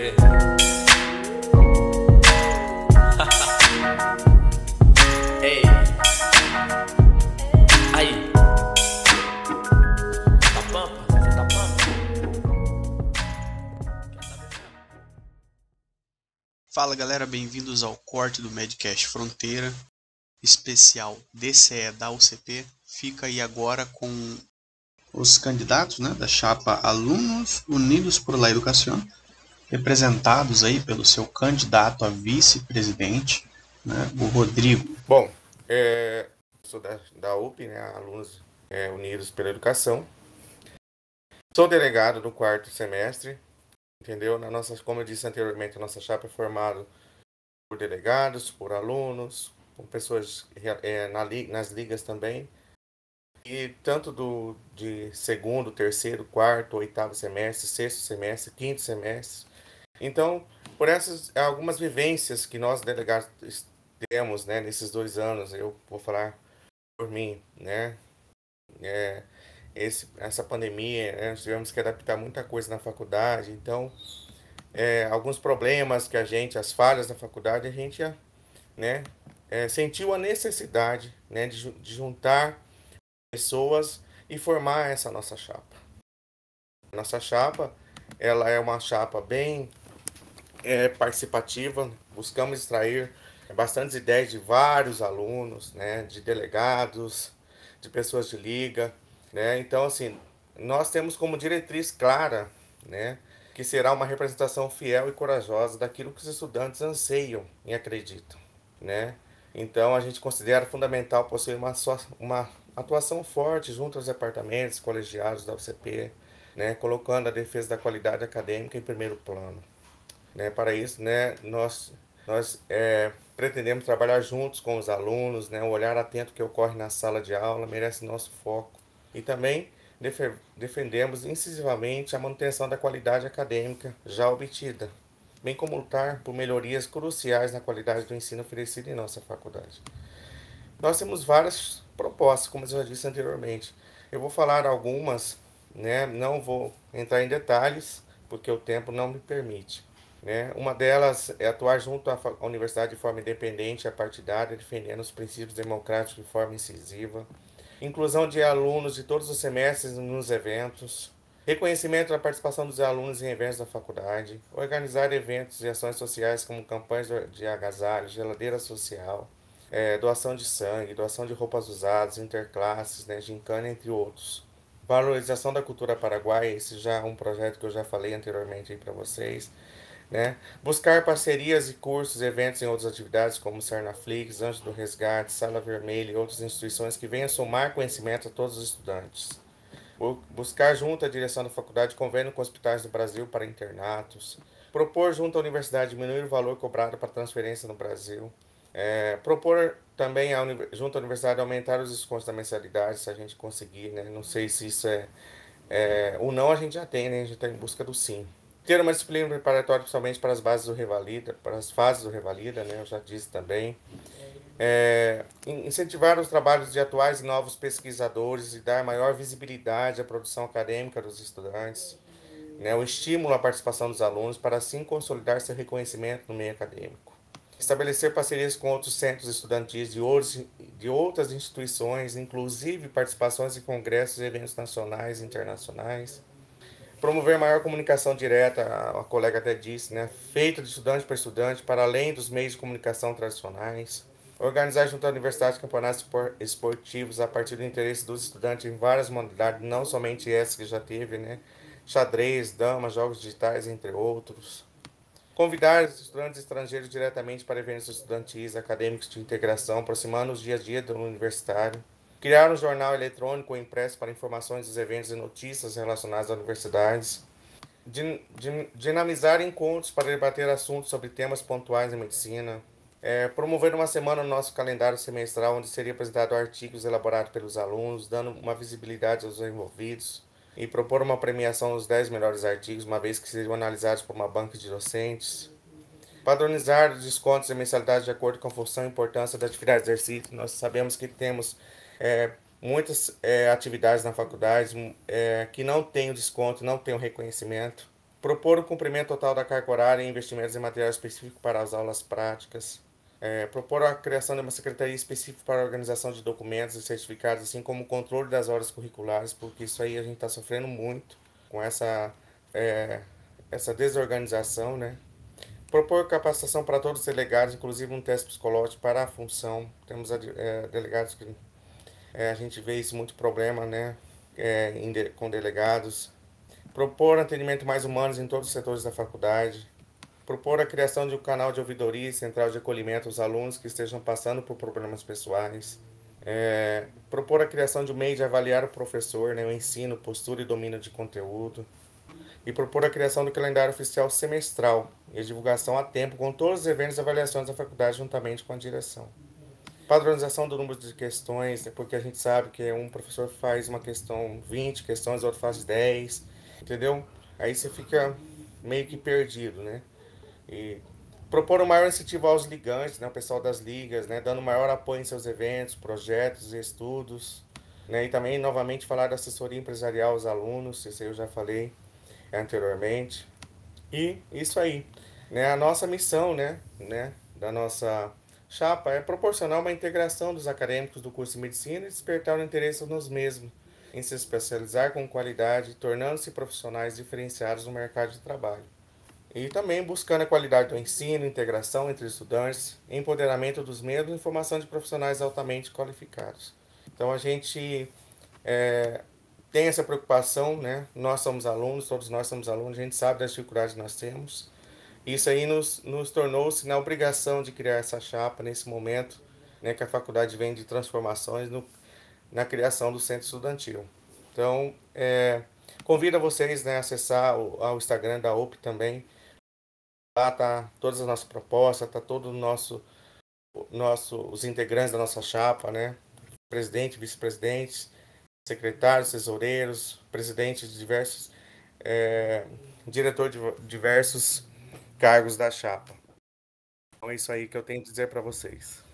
UCP. Ei. Aí. Tá pampa? Você tá pampa? Fala galera, bem-vindos ao corte do Medcast Fronteira, especial DCE da UCP. Fica aí agora com os candidatos né, da chapa Alunos Unidos por la Educação, representados aí pelo seu candidato a vice-presidente, né, o Rodrigo. Bom, é, sou da, da UP, né, Alunos é, Unidos pela Educação. Sou delegado do quarto semestre, entendeu? Na nossa, como eu disse anteriormente, a nossa chapa é formada por delegados, por alunos, por pessoas é, na, nas ligas também. E tanto do, de segundo, terceiro, quarto, oitavo semestre, sexto semestre, quinto semestre. Então, por essas algumas vivências que nós delegados temos, né, nesses dois anos, eu vou falar por mim, né, é, esse, essa pandemia, né, nós tivemos que adaptar muita coisa na faculdade, então, é, alguns problemas que a gente, as falhas da faculdade, a gente, né, é, sentiu a necessidade, né, de, de juntar pessoas e formar essa nossa chapa. Nossa chapa, ela é uma chapa bem é, participativa, buscamos extrair bastantes ideias de vários alunos, né, de delegados, de pessoas de liga, né? Então, assim, nós temos como diretriz clara, né, que será uma representação fiel e corajosa daquilo que os estudantes anseiam e acreditam, né? Então, a gente considera fundamental possuir uma, só- uma atuação forte junto aos departamentos colegiados da UCP, né, colocando a defesa da qualidade acadêmica em primeiro plano né? Para isso, né, nós, nós é, pretendemos trabalhar juntos com os alunos, né? O olhar atento que ocorre na sala de aula merece nosso foco. E também defe- defendemos incisivamente a manutenção da qualidade acadêmica já obtida, bem como lutar por melhorias cruciais na qualidade do ensino oferecido em nossa faculdade. Nós temos várias propostas, como eu já disse anteriormente. Eu vou falar algumas, né? Não vou entrar em detalhes, porque o tempo não me permite. Né? Uma delas é atuar junto à universidade de forma independente e apartidária, defendendo os princípios democráticos de forma incisiva. Inclusão de alunos de todos os semestres nos eventos. Reconhecimento da participação dos alunos em eventos da faculdade. Organizar eventos e ações sociais como campanhas de agasalho, geladeira social, eh, doação de sangue, doação de roupas usadas, interclasses, né, gincana, entre outros. Valorização da cultura paraguaia, esse já é um projeto que eu já falei anteriormente para vocês né? Buscar parcerias e cursos, eventos em outras atividades como Cernaflix, Anjo do Resgate, Sala Vermelha e outras instituições que venham somar conhecimento a todos os estudantes. Bu- Buscar junto à direção da faculdade convênio com hospitais do Brasil para internatos. Propor junto à universidade diminuir o valor cobrado para transferência no Brasil. É, propor também junto à universidade aumentar os descontos da mensalidade, se a gente conseguir, né? Não sei se isso é, é o não a gente já tem, né? A gente está em busca do sim. Ter uma disciplina preparatória principalmente para as bases do Revalida, para as fases do Revalida, né? Eu já disse também. É, in- incentivar os trabalhos de atuais e novos pesquisadores e dar maior visibilidade à produção acadêmica dos estudantes. Né? O estímulo à participação dos alunos para assim consolidar seu reconhecimento no meio acadêmico. Estabelecer parcerias com outros centros estudantis de, de outras instituições, inclusive participações em congressos e eventos nacionais e internacionais promover maior comunicação direta, a colega até disse, né, feita de estudante para estudante, para além dos meios de comunicação tradicionais, organizar junto à universidade campeonatos espor- esportivos a partir do interesse dos estudantes em várias modalidades, não somente essa que já teve, né, xadrez, dama, jogos digitais, entre outros. Convidar os estudantes estrangeiros diretamente para eventos estudantis, acadêmicos de integração, aproximando os dia a dia do universitário. Criar um jornal eletrônico ou impresso para informações dos eventos e notícias relacionadas às universidades. Din- din- dinamizar encontros para debater assuntos sobre temas pontuais em medicina. É, promover uma semana no nosso calendário semestral, onde seria apresentado artigos elaborados pelos alunos, dando uma visibilidade aos envolvidos. E propor uma premiação dos 10 melhores artigos, uma vez que seriam analisados por uma banca de docentes. Padronizar os descontos e mensalidades de acordo com a função e importância da atividade de exercício. Nós sabemos que temos é, muitas é, atividades na faculdade é, que não têm o desconto, não têm o reconhecimento. propor o cumprimento total da carga horária e investimentos em material específico para as aulas práticas, é, propor a criação de uma secretaria específica para a organização de documentos e certificados, assim como o controle das horas curriculares, porque isso aí a gente está sofrendo muito com essa, é, essa desorganização, né? Propor capacitação para todos os delegados, inclusive um teste psicológico para a função. Temos é, delegados que é, a gente vê isso muito problema, né? É, de, com delegados. Propor atendimento mais humanos em todos os setores da faculdade. Propor a criação de um canal de ouvidoria e central de acolhimento aos alunos que estejam passando por problemas pessoais. É, propor a criação de um meio de avaliar o professor, né, o ensino, postura e domínio de conteúdo e propor a criação do calendário oficial semestral e a divulgação a tempo com todos os eventos e avaliações da faculdade juntamente com a direção. Padronização do número de questões, né, porque a gente sabe que um professor faz uma questão 20 questões, outro faz 10, entendeu? Aí você fica meio que perdido, né? E propor um maior incentivo aos ligantes, né, o pessoal das ligas, né, dando maior apoio em seus eventos, projetos e estudos, né, e também novamente falar da assessoria empresarial aos alunos, isso eu já falei anteriormente. E isso aí, né? A nossa missão, né, né, da nossa chapa é proporcionar uma integração dos acadêmicos do curso de medicina e despertar o interesse nos mesmos em se especializar com qualidade, tornando-se profissionais diferenciados no mercado de trabalho. E também buscando a qualidade do ensino, integração entre estudantes, empoderamento dos mesmos e formação de profissionais altamente qualificados. Então a gente é, tem essa preocupação, né? Nós somos alunos, todos nós somos alunos, a gente sabe das dificuldades que nós temos. Isso aí nos, nos tornou-se na obrigação de criar essa chapa nesse momento, né, que a faculdade vem de transformações no, na criação do centro estudantil. Então, é, convido a vocês né, a acessar o, ao Instagram da UP também. Lá tá todas as nossas propostas, tá todo o nosso, nosso os integrantes da nossa chapa, né? Presidente, vice-presidentes, secretários, tesoureiros, presidentes de diversos, é, diretor de diversos cargos da chapa. Então é isso aí que eu tenho que dizer para vocês.